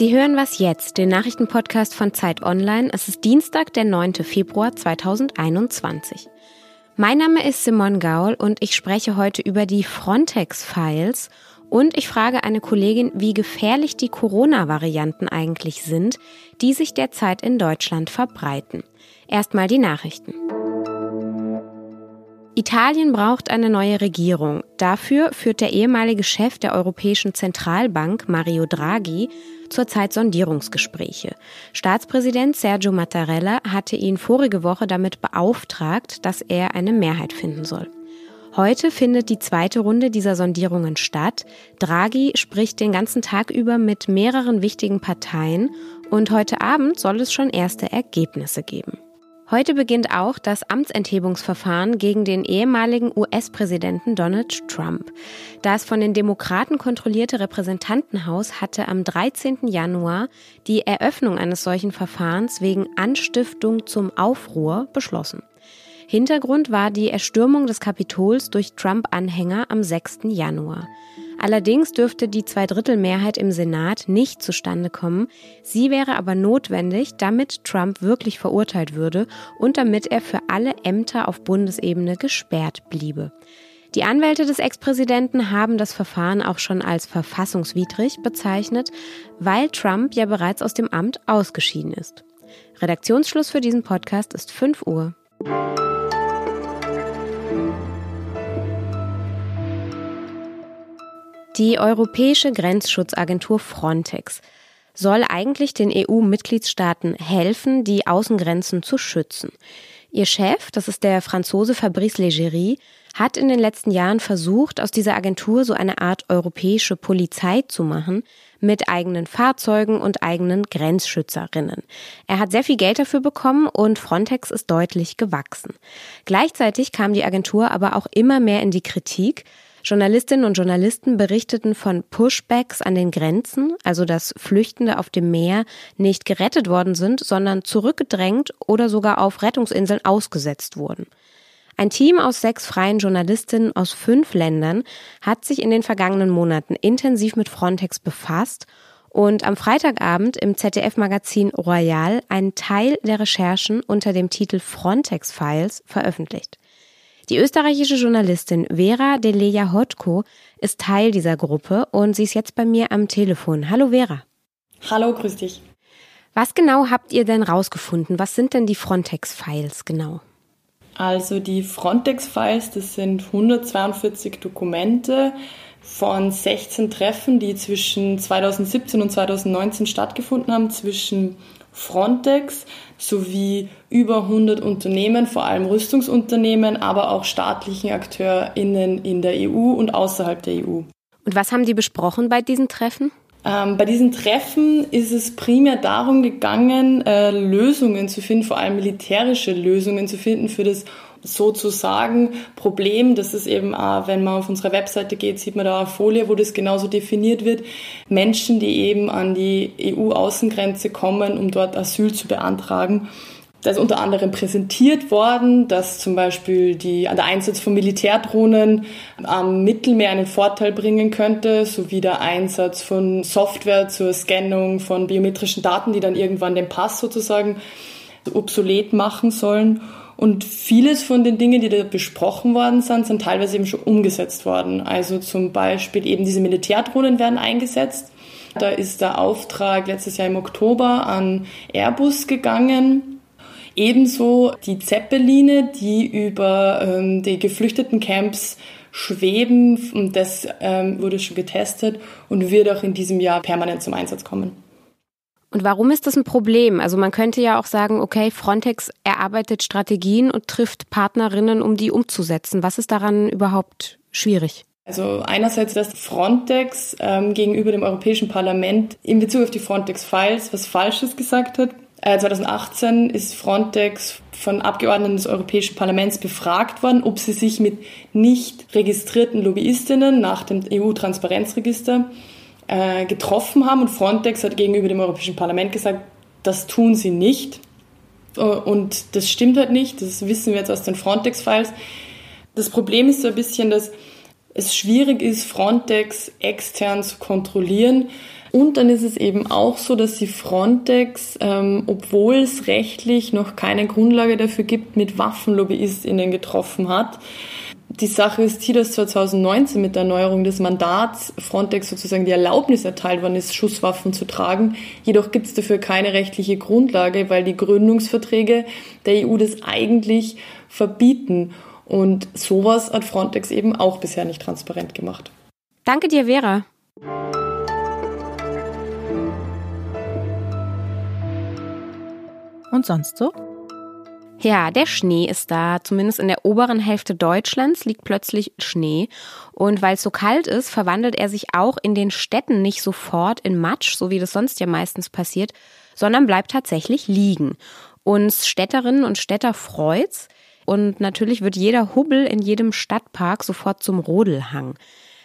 Sie hören was jetzt, den Nachrichtenpodcast von Zeit Online. Es ist Dienstag, der 9. Februar 2021. Mein Name ist Simon Gaul und ich spreche heute über die Frontex-Files und ich frage eine Kollegin, wie gefährlich die Corona-Varianten eigentlich sind, die sich derzeit in Deutschland verbreiten. Erstmal die Nachrichten. Italien braucht eine neue Regierung. Dafür führt der ehemalige Chef der Europäischen Zentralbank, Mario Draghi, zurzeit Sondierungsgespräche. Staatspräsident Sergio Mattarella hatte ihn vorige Woche damit beauftragt, dass er eine Mehrheit finden soll. Heute findet die zweite Runde dieser Sondierungen statt. Draghi spricht den ganzen Tag über mit mehreren wichtigen Parteien und heute Abend soll es schon erste Ergebnisse geben. Heute beginnt auch das Amtsenthebungsverfahren gegen den ehemaligen US-Präsidenten Donald Trump. Das von den Demokraten kontrollierte Repräsentantenhaus hatte am 13. Januar die Eröffnung eines solchen Verfahrens wegen Anstiftung zum Aufruhr beschlossen. Hintergrund war die Erstürmung des Kapitols durch Trump-Anhänger am 6. Januar. Allerdings dürfte die Zweidrittelmehrheit im Senat nicht zustande kommen. Sie wäre aber notwendig, damit Trump wirklich verurteilt würde und damit er für alle Ämter auf Bundesebene gesperrt bliebe. Die Anwälte des Ex-Präsidenten haben das Verfahren auch schon als verfassungswidrig bezeichnet, weil Trump ja bereits aus dem Amt ausgeschieden ist. Redaktionsschluss für diesen Podcast ist 5 Uhr. Die Europäische Grenzschutzagentur Frontex soll eigentlich den EU-Mitgliedstaaten helfen, die Außengrenzen zu schützen. Ihr Chef, das ist der Franzose Fabrice Leggeri, hat in den letzten Jahren versucht, aus dieser Agentur so eine Art europäische Polizei zu machen, mit eigenen Fahrzeugen und eigenen Grenzschützerinnen. Er hat sehr viel Geld dafür bekommen und Frontex ist deutlich gewachsen. Gleichzeitig kam die Agentur aber auch immer mehr in die Kritik, Journalistinnen und Journalisten berichteten von Pushbacks an den Grenzen, also dass Flüchtende auf dem Meer nicht gerettet worden sind, sondern zurückgedrängt oder sogar auf Rettungsinseln ausgesetzt wurden. Ein Team aus sechs freien Journalistinnen aus fünf Ländern hat sich in den vergangenen Monaten intensiv mit Frontex befasst und am Freitagabend im ZDF-Magazin Royal einen Teil der Recherchen unter dem Titel Frontex Files veröffentlicht. Die österreichische Journalistin Vera Deleja Hotko ist Teil dieser Gruppe und sie ist jetzt bei mir am Telefon. Hallo Vera. Hallo, grüß dich. Was genau habt ihr denn rausgefunden? Was sind denn die Frontex-Files genau? Also die Frontex-Files, das sind 142 Dokumente von 16 Treffen, die zwischen 2017 und 2019 stattgefunden haben, zwischen Frontex sowie über 100 Unternehmen, vor allem Rüstungsunternehmen, aber auch staatlichen AkteurInnen in der EU und außerhalb der EU. Und was haben die besprochen bei diesen Treffen? Ähm, bei diesen Treffen ist es primär darum gegangen, äh, Lösungen zu finden, vor allem militärische Lösungen zu finden für das sozusagen Problem. Das ist eben, auch, wenn man auf unsere Webseite geht, sieht man da eine Folie, wo das genauso definiert wird. Menschen, die eben an die EU-Außengrenze kommen, um dort Asyl zu beantragen. Da ist unter anderem präsentiert worden, dass zum Beispiel die, der Einsatz von Militärdrohnen am Mittelmeer einen Vorteil bringen könnte, sowie der Einsatz von Software zur Scannung von biometrischen Daten, die dann irgendwann den Pass sozusagen obsolet machen sollen. Und vieles von den Dingen, die da besprochen worden sind, sind teilweise eben schon umgesetzt worden. Also zum Beispiel eben diese Militärdrohnen werden eingesetzt. Da ist der Auftrag letztes Jahr im Oktober an Airbus gegangen. Ebenso die Zeppeline, die über ähm, die geflüchteten Camps schweben. Und das ähm, wurde schon getestet und wird auch in diesem Jahr permanent zum Einsatz kommen. Und warum ist das ein Problem? Also man könnte ja auch sagen, okay, Frontex erarbeitet Strategien und trifft Partnerinnen, um die umzusetzen. Was ist daran überhaupt schwierig? Also einerseits, dass Frontex ähm, gegenüber dem Europäischen Parlament in Bezug auf die Frontex-Files was Falsches gesagt hat. Äh, 2018 ist Frontex von Abgeordneten des Europäischen Parlaments befragt worden, ob sie sich mit nicht registrierten Lobbyistinnen nach dem EU-Transparenzregister äh, getroffen haben. Und Frontex hat gegenüber dem Europäischen Parlament gesagt, das tun sie nicht. Äh, und das stimmt halt nicht. Das wissen wir jetzt aus den Frontex-Files. Das Problem ist so ein bisschen, dass es schwierig ist, Frontex extern zu kontrollieren. Und dann ist es eben auch so, dass die Frontex, ähm, obwohl es rechtlich noch keine Grundlage dafür gibt, mit WaffenlobbyistInnen getroffen hat. Die Sache ist hier, dass 2019 mit der Erneuerung des Mandats Frontex sozusagen die Erlaubnis erteilt worden ist, Schusswaffen zu tragen. Jedoch gibt es dafür keine rechtliche Grundlage, weil die Gründungsverträge der EU das eigentlich verbieten. Und sowas hat Frontex eben auch bisher nicht transparent gemacht. Danke dir, Vera. Und sonst so? Ja, der Schnee ist da. Zumindest in der oberen Hälfte Deutschlands liegt plötzlich Schnee. Und weil es so kalt ist, verwandelt er sich auch in den Städten nicht sofort in Matsch, so wie das sonst ja meistens passiert, sondern bleibt tatsächlich liegen. Uns Städterinnen und Städter freut's. Und natürlich wird jeder Hubbel in jedem Stadtpark sofort zum Rodelhang.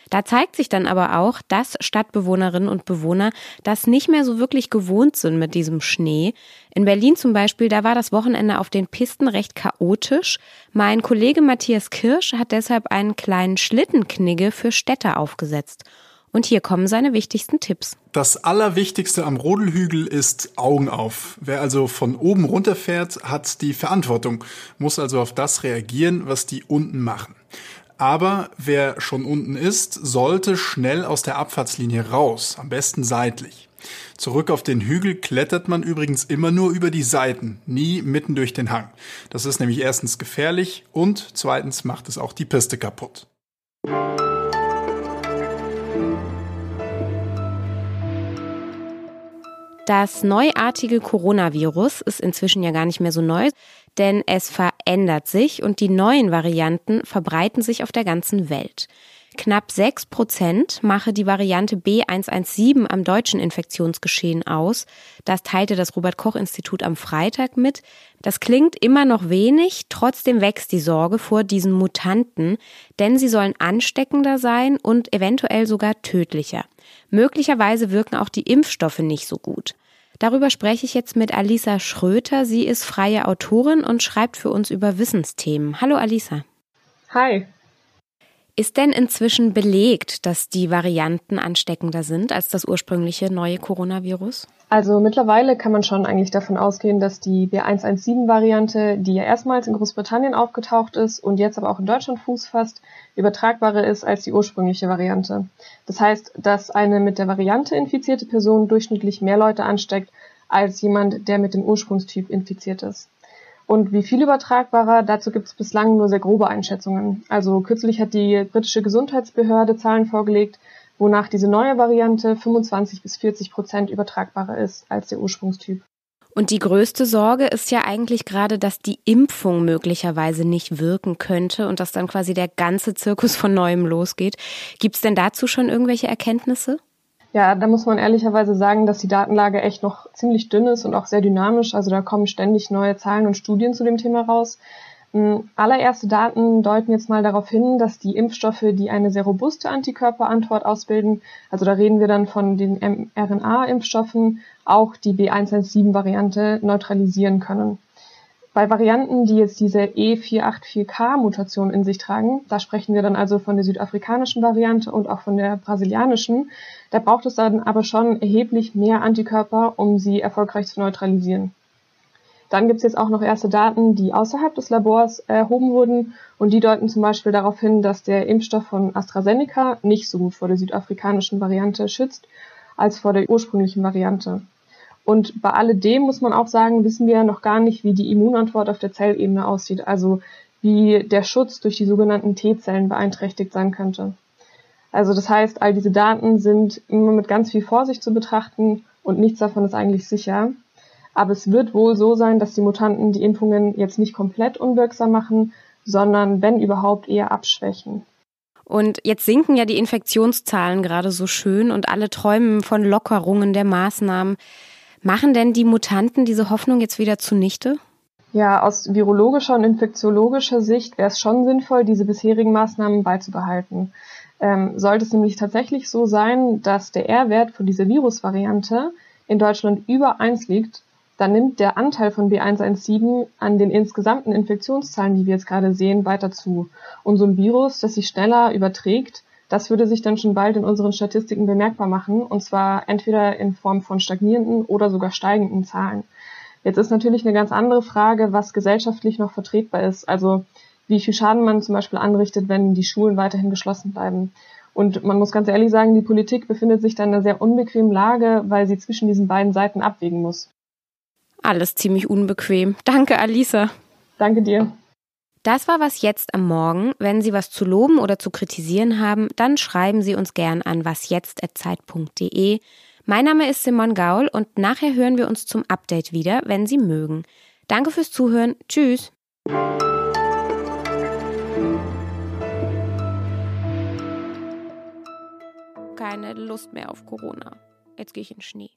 Da zeigt sich dann aber auch, dass Stadtbewohnerinnen und Bewohner das nicht mehr so wirklich gewohnt sind mit diesem Schnee. In Berlin zum Beispiel, da war das Wochenende auf den Pisten recht chaotisch. Mein Kollege Matthias Kirsch hat deshalb einen kleinen Schlittenknigge für Städte aufgesetzt. Und hier kommen seine wichtigsten Tipps. Das Allerwichtigste am Rodelhügel ist Augen auf. Wer also von oben runterfährt, hat die Verantwortung, muss also auf das reagieren, was die unten machen. Aber wer schon unten ist, sollte schnell aus der Abfahrtslinie raus, am besten seitlich. Zurück auf den Hügel klettert man übrigens immer nur über die Seiten, nie mitten durch den Hang. Das ist nämlich erstens gefährlich und zweitens macht es auch die Piste kaputt. Das neuartige Coronavirus ist inzwischen ja gar nicht mehr so neu, denn es verändert sich und die neuen Varianten verbreiten sich auf der ganzen Welt. Knapp sechs Prozent mache die Variante B117 am deutschen Infektionsgeschehen aus. Das teilte das Robert Koch Institut am Freitag mit. Das klingt immer noch wenig, trotzdem wächst die Sorge vor diesen Mutanten, denn sie sollen ansteckender sein und eventuell sogar tödlicher. Möglicherweise wirken auch die Impfstoffe nicht so gut. Darüber spreche ich jetzt mit Alisa Schröter. Sie ist freie Autorin und schreibt für uns über Wissensthemen. Hallo Alisa. Hi. Ist denn inzwischen belegt, dass die Varianten ansteckender sind als das ursprüngliche neue Coronavirus? Also mittlerweile kann man schon eigentlich davon ausgehen, dass die B117-Variante, die ja erstmals in Großbritannien aufgetaucht ist und jetzt aber auch in Deutschland Fuß fasst, übertragbarer ist als die ursprüngliche Variante. Das heißt, dass eine mit der Variante infizierte Person durchschnittlich mehr Leute ansteckt als jemand, der mit dem Ursprungstyp infiziert ist. Und wie viel übertragbarer, dazu gibt es bislang nur sehr grobe Einschätzungen. Also kürzlich hat die britische Gesundheitsbehörde Zahlen vorgelegt, wonach diese neue Variante 25 bis 40 Prozent übertragbarer ist als der Ursprungstyp. Und die größte Sorge ist ja eigentlich gerade, dass die Impfung möglicherweise nicht wirken könnte und dass dann quasi der ganze Zirkus von neuem losgeht. Gibt es denn dazu schon irgendwelche Erkenntnisse? Ja, da muss man ehrlicherweise sagen, dass die Datenlage echt noch ziemlich dünn ist und auch sehr dynamisch. Also da kommen ständig neue Zahlen und Studien zu dem Thema raus. Hm, allererste Daten deuten jetzt mal darauf hin, dass die Impfstoffe, die eine sehr robuste Antikörperantwort ausbilden, also da reden wir dann von den mRNA-Impfstoffen, auch die B117-Variante neutralisieren können. Bei Varianten, die jetzt diese E484K-Mutation in sich tragen, da sprechen wir dann also von der südafrikanischen Variante und auch von der brasilianischen, da braucht es dann aber schon erheblich mehr Antikörper, um sie erfolgreich zu neutralisieren. Dann gibt es jetzt auch noch erste Daten, die außerhalb des Labors erhoben wurden und die deuten zum Beispiel darauf hin, dass der Impfstoff von AstraZeneca nicht so gut vor der südafrikanischen Variante schützt als vor der ursprünglichen Variante. Und bei alledem muss man auch sagen, wissen wir noch gar nicht, wie die Immunantwort auf der Zellebene aussieht, also wie der Schutz durch die sogenannten T-Zellen beeinträchtigt sein könnte. Also das heißt, all diese Daten sind immer mit ganz viel Vorsicht zu betrachten und nichts davon ist eigentlich sicher. Aber es wird wohl so sein, dass die Mutanten die Impfungen jetzt nicht komplett unwirksam machen, sondern wenn überhaupt eher abschwächen. Und jetzt sinken ja die Infektionszahlen gerade so schön und alle träumen von Lockerungen der Maßnahmen. Machen denn die Mutanten diese Hoffnung jetzt wieder zunichte? Ja, aus virologischer und infektiologischer Sicht wäre es schon sinnvoll, diese bisherigen Maßnahmen beizubehalten. Ähm, sollte es nämlich tatsächlich so sein, dass der R-Wert von dieser Virusvariante in Deutschland über 1 liegt, dann nimmt der Anteil von B117 an den insgesamten Infektionszahlen, die wir jetzt gerade sehen, weiter zu. Und so ein Virus, das sich schneller überträgt, das würde sich dann schon bald in unseren Statistiken bemerkbar machen, und zwar entweder in Form von stagnierenden oder sogar steigenden Zahlen. Jetzt ist natürlich eine ganz andere Frage, was gesellschaftlich noch vertretbar ist. Also wie viel Schaden man zum Beispiel anrichtet, wenn die Schulen weiterhin geschlossen bleiben. Und man muss ganz ehrlich sagen, die Politik befindet sich da in einer sehr unbequemen Lage, weil sie zwischen diesen beiden Seiten abwägen muss. Alles ziemlich unbequem. Danke, Alisa. Danke dir. Das war was jetzt am Morgen. Wenn Sie was zu loben oder zu kritisieren haben, dann schreiben Sie uns gern an wasjetzt.zeit.de. Mein Name ist Simon Gaul und nachher hören wir uns zum Update wieder, wenn Sie mögen. Danke fürs Zuhören. Tschüss. Keine Lust mehr auf Corona. Jetzt gehe ich in Schnee.